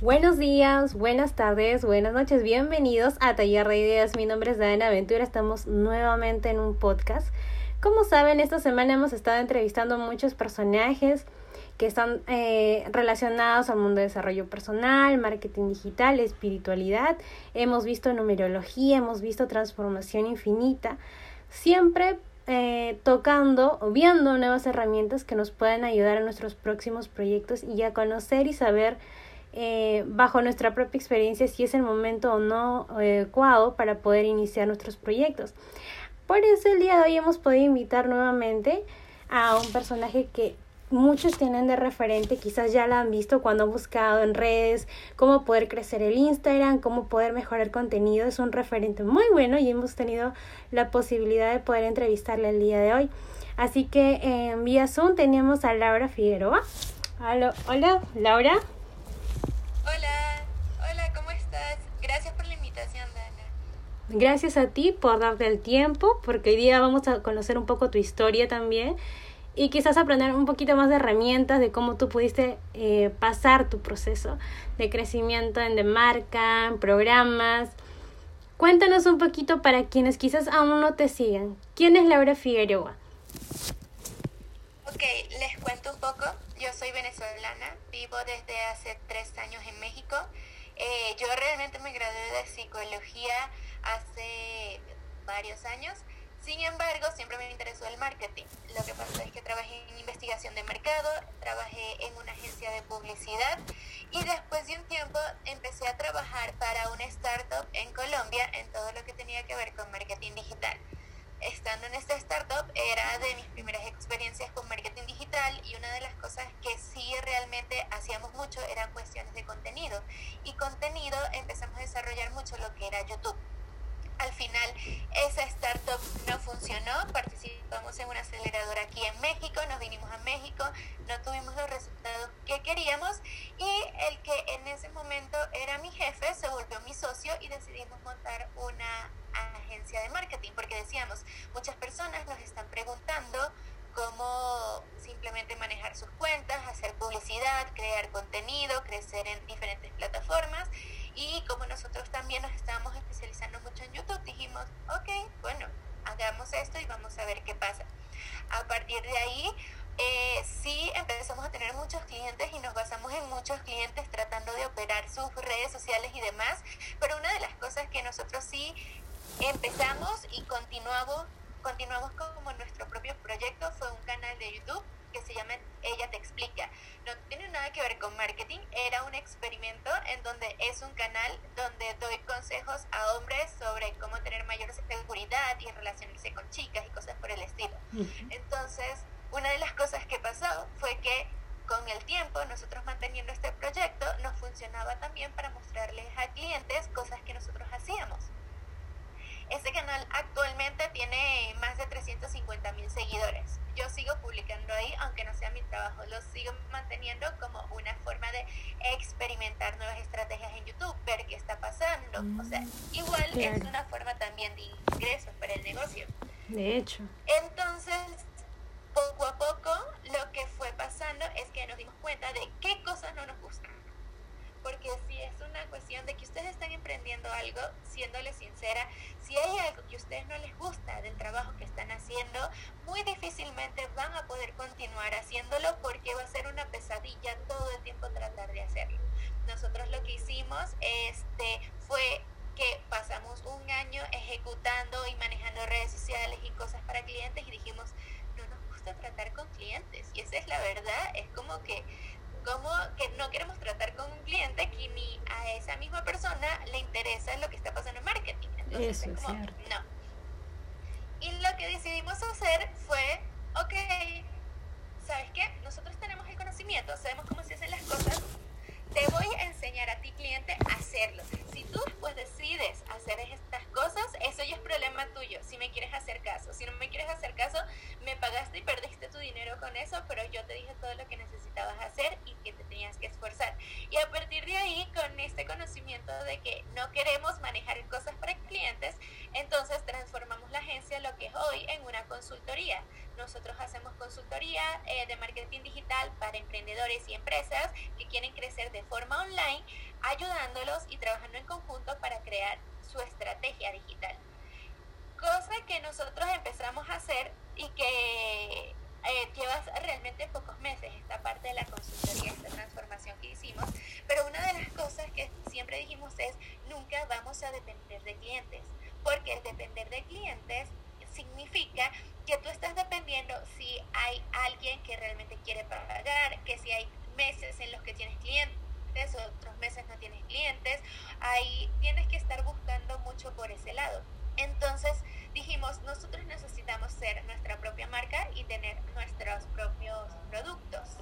Buenos días, buenas tardes, buenas noches, bienvenidos a Taller de Ideas. Mi nombre es Dana Aventura, estamos nuevamente en un podcast. Como saben, esta semana hemos estado entrevistando a muchos personajes que están eh, relacionados al mundo de desarrollo personal, marketing digital, espiritualidad. Hemos visto numerología, hemos visto transformación infinita, siempre eh, tocando o viendo nuevas herramientas que nos puedan ayudar a nuestros próximos proyectos y a conocer y saber eh, bajo nuestra propia experiencia si es el momento o no adecuado para poder iniciar nuestros proyectos. Por eso el día de hoy hemos podido invitar nuevamente a un personaje que muchos tienen de referente, quizás ya la han visto cuando han buscado en redes cómo poder crecer el Instagram, cómo poder mejorar contenido, es un referente muy bueno y hemos tenido la posibilidad de poder entrevistarle el día de hoy. Así que en vía Zoom tenemos a Laura Figueroa. Hola Laura. Hola, hola, ¿cómo estás? Gracias por la invitación, Dana. Gracias a ti por darte el tiempo, porque hoy día vamos a conocer un poco tu historia también y quizás aprender un poquito más de herramientas de cómo tú pudiste eh, pasar tu proceso de crecimiento en de marca, en programas. Cuéntanos un poquito para quienes quizás aún no te sigan. ¿Quién es Laura Figueroa? Ok, les cuento un poco. Yo soy venezolana, vivo desde hace tres años en México. Eh, yo realmente me gradué de psicología hace varios años. Sin embargo, siempre me interesó el marketing. Lo que pasa es que trabajé en investigación de mercado, trabajé en una agencia de publicidad y después de un tiempo empecé a trabajar para una startup en Colombia en todo lo que tenía que ver con marketing digital estando en esta startup era de mis primeras experiencias con marketing digital y una de las cosas que sí realmente hacíamos mucho eran cuestiones de contenido. Y contenido empezamos a desarrollar mucho lo que era YouTube. Al final esa startup no funcionó, participamos en una aceleradora aquí en México, nos vinimos a México, no tuvimos los resultados que queríamos y el que en ese momento era mi jefe se volvió mi socio y decidimos montar una agencia de marketing porque decíamos, muchas personas nos están preguntando cómo simplemente manejar sus cuentas, hacer publicidad, crear contenido, crecer en diferentes plataformas y como nosotros también nos estábamos especializando mucho en YouTube, dijimos, ok, bueno, hagamos esto y vamos a ver qué pasa. A partir de ahí, eh, sí empezamos a tener muchos clientes y nos basamos en muchos clientes tratando de operar sus redes sociales y demás, pero una de las cosas que nosotros sí empezamos y continuamos, continuamos como nuestro propio proyecto fue un canal de YouTube que se llama Ella te explica. No tiene nada que ver con marketing, era un experimento en donde es un canal donde doy consejos a hombres sobre cómo tener mayor seguridad y relacionarse con chicas y cosas por el estilo. Entonces, una de las cosas que pasó fue que con el tiempo, nosotros manteniendo este proyecto, nos funcionaba también para mostrarles a clientes cosas que nosotros hacíamos. Este canal actualmente tiene más de 350 mil seguidores. Yo sigo publicando ahí, aunque no sea mi trabajo, lo sigo manteniendo como una forma de experimentar nuevas estrategias en YouTube, ver qué está pasando. O sea, igual es una forma también de ingresos para el negocio. De hecho. Entonces, poco a poco, lo que fue pasando es que nos dimos cuenta de qué cosas no nos gustan porque si es una cuestión de que ustedes están emprendiendo algo, siéndole sincera, si hay algo que a ustedes no les gusta del trabajo que están haciendo, muy difícilmente van a poder continuar haciéndolo porque va a ser una pesadilla todo el tiempo tratar de hacerlo. Nosotros lo que hicimos este, fue que pasamos un año ejecutando y manejando redes sociales y cosas para clientes y dijimos, no nos gusta tratar con clientes. Y esa es la verdad, es como que como que no queremos esa misma persona le interesa lo que está pasando en marketing. Entonces es como, no. Que nosotros empezamos a hacer y que eh, llevas realmente pocos meses esta parte de la consultoría, esta transformación que hicimos, pero una de las cosas que siempre dijimos es nunca vamos a depender de clientes, porque el depender de clientes significa que tú estás dependiendo si hay alguien que realmente quiere pagar, que si hay meses en los que tienes clientes, otros meses no tienes clientes, ahí tienes que estar buscando mucho por ese lado. Nuestra propia marca y tener nuestros propios productos.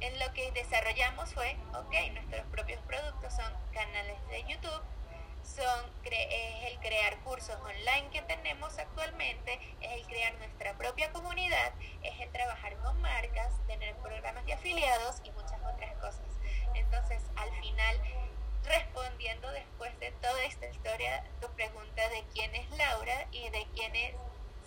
En lo que desarrollamos fue, ok, nuestros propios productos son canales de YouTube, son es el crear cursos online que tenemos actualmente, es el crear nuestra propia comunidad, es el trabajar con marcas, tener programas de afiliados y muchas otras cosas. Entonces, al final, respondiendo después de toda esta historia, tu pregunta de quién es Laura y de quién es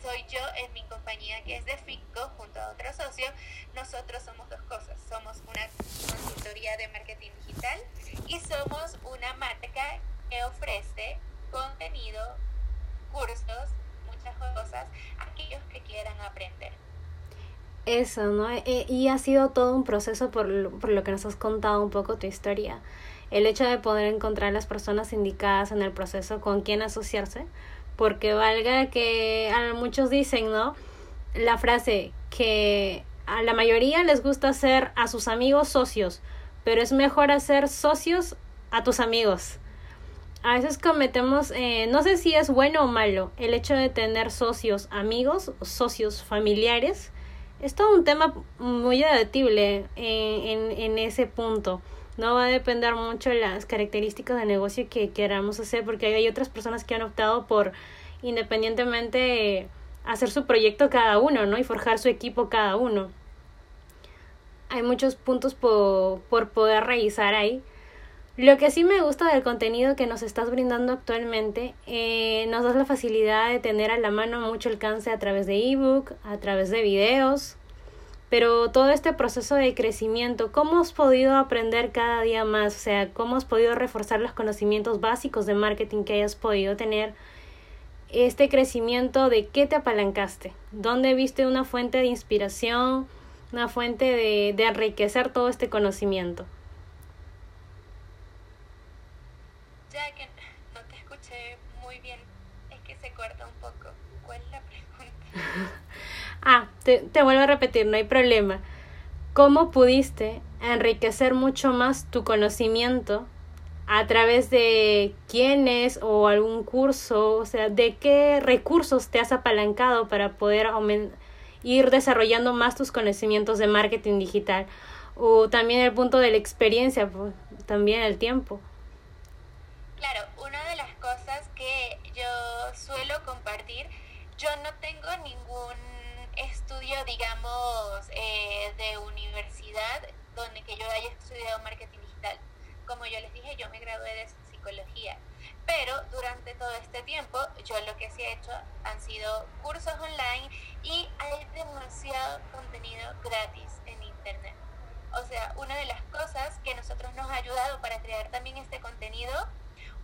soy yo en mi compañía que es de FICO junto a otro socio, nosotros somos dos cosas. Somos una consultoría de marketing digital y somos una marca que ofrece contenido, cursos, muchas cosas a aquellos que quieran aprender. Eso, ¿no? E, y ha sido todo un proceso por, por lo que nos has contado un poco tu historia. El hecho de poder encontrar las personas indicadas en el proceso con quien asociarse, porque valga que a muchos dicen, ¿no? La frase que a la mayoría les gusta hacer a sus amigos socios, pero es mejor hacer socios a tus amigos a veces cometemos, eh, no sé si es bueno o malo, el hecho de tener socios amigos, socios familiares, es todo un tema muy debatible en, en, ese punto. No va a depender mucho de las características de negocio que queramos hacer, porque hay otras personas que han optado por independientemente hacer su proyecto cada uno, ¿no? Y forjar su equipo cada uno. Hay muchos puntos por, por poder revisar ahí. Lo que sí me gusta del contenido que nos estás brindando actualmente, eh, nos das la facilidad de tener a la mano mucho alcance a través de ebook, a través de videos, pero todo este proceso de crecimiento, ¿cómo has podido aprender cada día más? O sea, ¿cómo has podido reforzar los conocimientos básicos de marketing que hayas podido tener? Este crecimiento, ¿de qué te apalancaste? ¿Dónde viste una fuente de inspiración, una fuente de, de enriquecer todo este conocimiento? Ya que no te escuché muy bien, es que se corta un poco. ¿Cuál es la pregunta? Ah, te, vuelvo a repetir, no hay problema. ¿Cómo pudiste enriquecer mucho más tu conocimiento a través de quiénes o algún curso, o sea, de qué recursos te has apalancado para poder ir desarrollando más tus conocimientos de marketing digital o también el punto de la experiencia, también el tiempo. Claro, una de las cosas que yo suelo compartir, yo no tengo ningún estudio, digamos, eh, de universidad donde que yo haya estudiado marketing digital. Como yo les dije, yo me gradué de psicología. Pero durante todo este tiempo, yo lo que sí he hecho han sido cursos online y hay demasiado contenido gratis en internet. O sea, una de las cosas que nosotros nos ha ayudado para crear también este contenido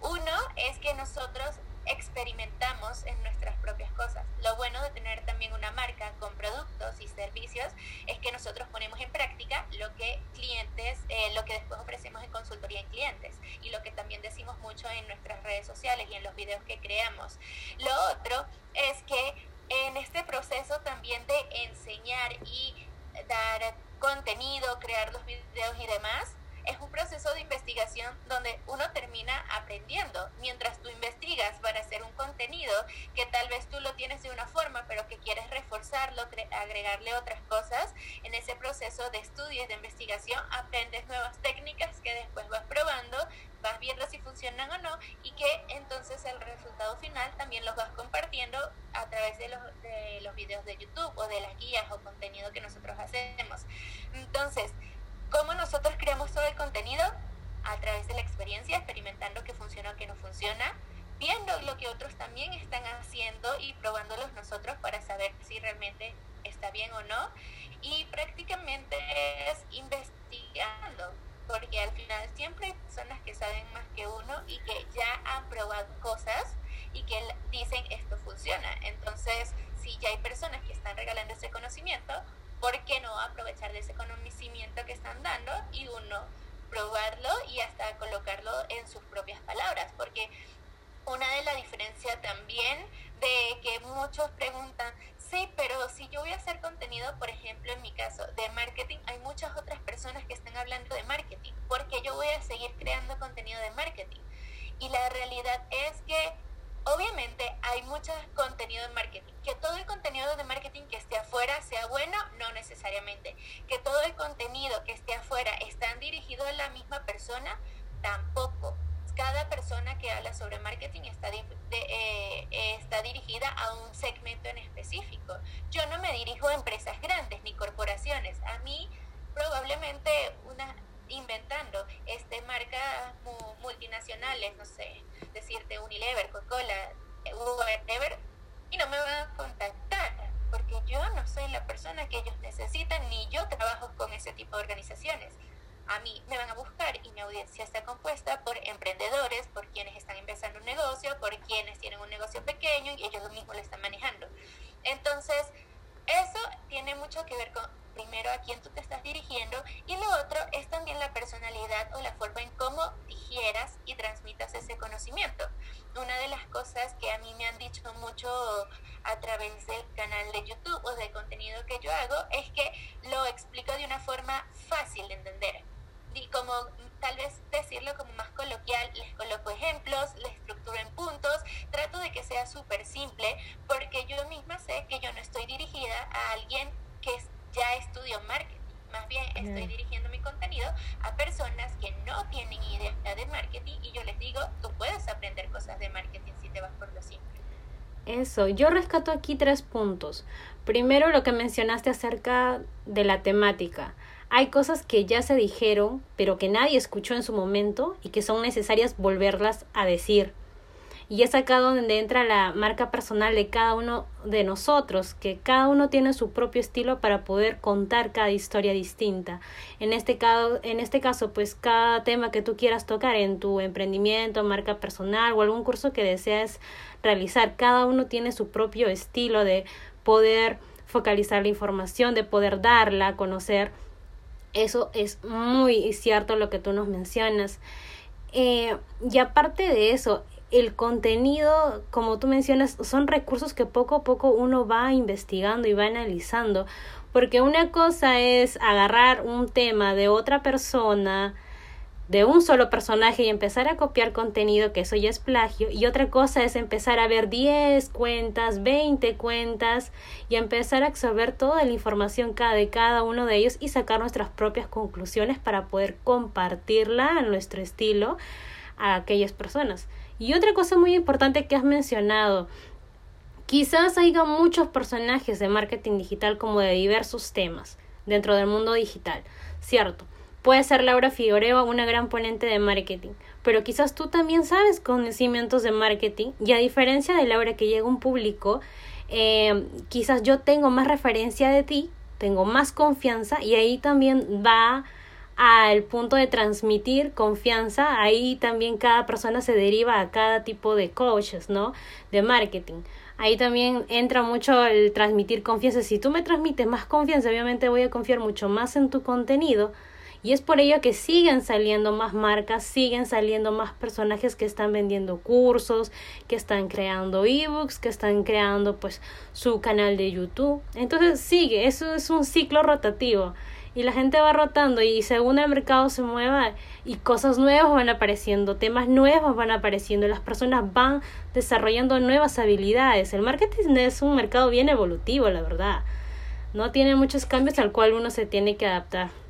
uno es que nosotros experimentamos en nuestras propias cosas. Lo bueno de tener una marca con productos y servicios es que nosotros ponemos en práctica lo que clientes, eh, lo que después ofrecemos en consultoría en clientes y lo que también decimos mucho en nuestras redes sociales y en los videos que creamos. Lo otro es que en este proceso también de enseñar y dar contenido, crear los videos y demás, es un proceso de investigación donde uno termina aprendiendo. Mientras tú investigas para hacer un contenido que tal vez tú lo tienes de una forma, pero que quieres reforzarlo, agregarle otras cosas, en ese proceso de estudio y de investigación aprendes nuevas técnicas que después vas probando, vas viendo si funcionan o no y que entonces el resultado final también los vas compartiendo a través de los, de los videos de YouTube o de las guías o contenido que nosotros hacemos. Entonces, ¿Cómo creamos todo el contenido? A través de la experiencia, experimentando qué funciona o qué no funciona, viendo lo que otros también están haciendo y probándolos nosotros para saber si realmente está bien o no. Y prácticamente es investigando, porque al final siempre hay personas que y que ya han probado cosas y que dicen esto funciona. Entonces, si ya hay personas que están regalando ese conocimiento, ¿por qué aprovechar de ese conocimiento que están dando y uno probarlo y hasta colocarlo en sus propias palabras? Porque una de las diferencias también de que muchos preguntan, sí, pero si yo voy a hacer contenido, por ejemplo, en mi caso, de marketing, hay muchas otras personas que están hablando de marketing, porque yo voy a seguir creando contenido de marketing. Y la realidad es que obviamente hay mucho contenido de marketing. Que todo el contenido de marketing que esté afuera sea bueno, no necesariamente. Que todo el contenido que esté afuera está dirigido a la misma persona, tampoco cada persona que habla sobre marketing está, eh, está dirigida a un segmento en específico. Yo no me dirijo a empresas grandes ni corporaciones. A mí probablemente una inventando este marcas multinacionales, no sé, decirte Unilever, Coca-Cola, whatever, y no me van a contactar porque yo no soy la persona que ellos necesitan ni yo trabajo con ese tipo de organizaciones. A mí me van a buscar y mi audiencia está compuesta por fácil de entender y como tal vez decirlo como más coloquial, les coloco ejemplos, les estructuro en puntos, trato de que sea súper simple, porque yo misma sé que yo no estoy dirigida a alguien que ya estudió marketing. Más bien estoy dirigiendo mi contenido a personas que no tienen idea de marketing y yo les digo, tú puedes aprender cosas de marketing si te vas por lo simple. Eso, yo rescato aquí tres puntos. Primero, lo que mencionaste acerca de la temática. Hay cosas que ya se dijeron, pero que nadie escuchó en su momento y que son necesarias volverlas a decir. Y es acá donde entra la marca personal de cada uno de nosotros, que cada uno tiene su propio estilo para poder contar cada historia distinta. En este caso, en este caso pues cada tema que tú quieras tocar en tu emprendimiento, marca personal o algún curso que deseas realizar, cada uno tiene su propio estilo de poder focalizar la información, de poder darla a conocer eso es muy cierto lo que tú nos mencionas. Eh, y aparte de eso, el contenido, como tú mencionas, son recursos que poco a poco uno va investigando y va analizando. Porque una cosa es agarrar un tema de otra persona, de un solo personaje y empezar a copiar contenido, que eso ya es plagio, y otra cosa es empezar a ver 10 cuentas, 20 cuentas y empezar a absorber toda la información de cada uno de ellos y sacar nuestras propias conclusiones para poder compartirla a nuestro estilo a aquellas personas. Y otra cosa muy importante que has mencionado, quizás haya muchos personajes de marketing digital como de diversos temas dentro del mundo digital, ¿cierto? Puede ser Laura Figueroa una gran ponente de marketing, pero quizás tú también sabes conocimientos de marketing y a diferencia de Laura que llega un público, eh, quizás yo tengo más referencia de ti, tengo más confianza y ahí también va al punto de transmitir confianza, ahí también cada persona se deriva a cada tipo de coaches, ¿no? De marketing. Ahí también entra mucho el transmitir confianza. Si tú me transmites más confianza, obviamente voy a confiar mucho más en tu contenido y es por ello que siguen saliendo más marcas, siguen saliendo más personajes que están vendiendo cursos, que están creando ebooks, que están creando pues su canal de YouTube. Entonces sigue, eso es un ciclo rotativo y la gente va rotando y según el mercado se mueva y cosas nuevas van apareciendo, temas nuevos van apareciendo, las personas van desarrollando nuevas habilidades. El marketing es un mercado bien evolutivo, la verdad. No tiene muchos cambios al cual uno se tiene que adaptar.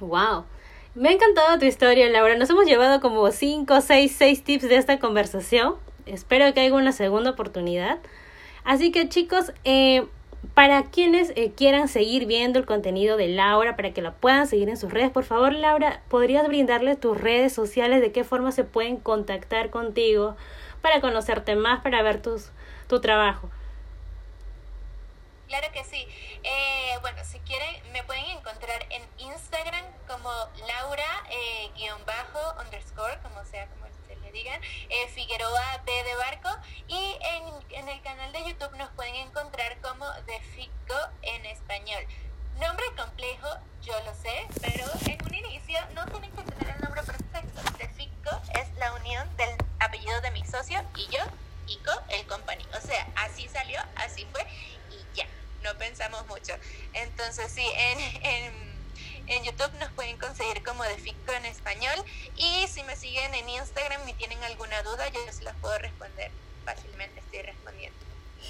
Wow. Me ha encantado tu historia, Laura. Nos hemos llevado como 5, 6, 6 tips de esta conversación. Espero que haya una segunda oportunidad. Así que chicos, eh, para quienes eh, quieran seguir viendo el contenido de Laura, para que la puedan seguir en sus redes, por favor, Laura, ¿podrías brindarle tus redes sociales? ¿De qué forma se pueden contactar contigo para conocerte más, para ver tus, tu trabajo? Claro que sí. Eh, bueno, si quieren, me pueden encontrar en Instagram como Laura, eh, como sea como se le digan, eh, Figueroa B de Barco. Y en, en el canal de YouTube nos pueden encontrar como De Fico en español. Nombre complejo, yo lo sé, pero en un inicio no tienen que tener el nombre perfecto. De Fico es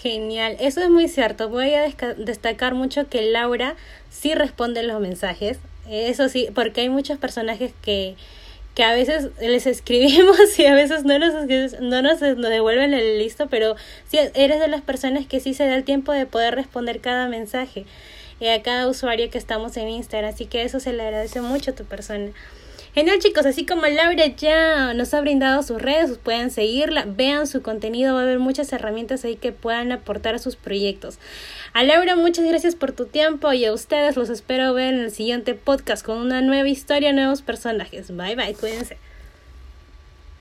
Genial, eso es muy cierto. Voy a destacar mucho que Laura sí responde los mensajes. Eso sí, porque hay muchos personajes que, que a veces les escribimos y a veces no nos, no nos, nos devuelven el listo, pero sí eres de las personas que sí se da el tiempo de poder responder cada mensaje a cada usuario que estamos en Instagram. Así que eso se le agradece mucho a tu persona. Genial chicos, así como Laura ya nos ha brindado sus redes, pueden seguirla, vean su contenido, va a haber muchas herramientas ahí que puedan aportar a sus proyectos. A Laura, muchas gracias por tu tiempo y a ustedes los espero ver en el siguiente podcast con una nueva historia, nuevos personajes. Bye bye, cuídense.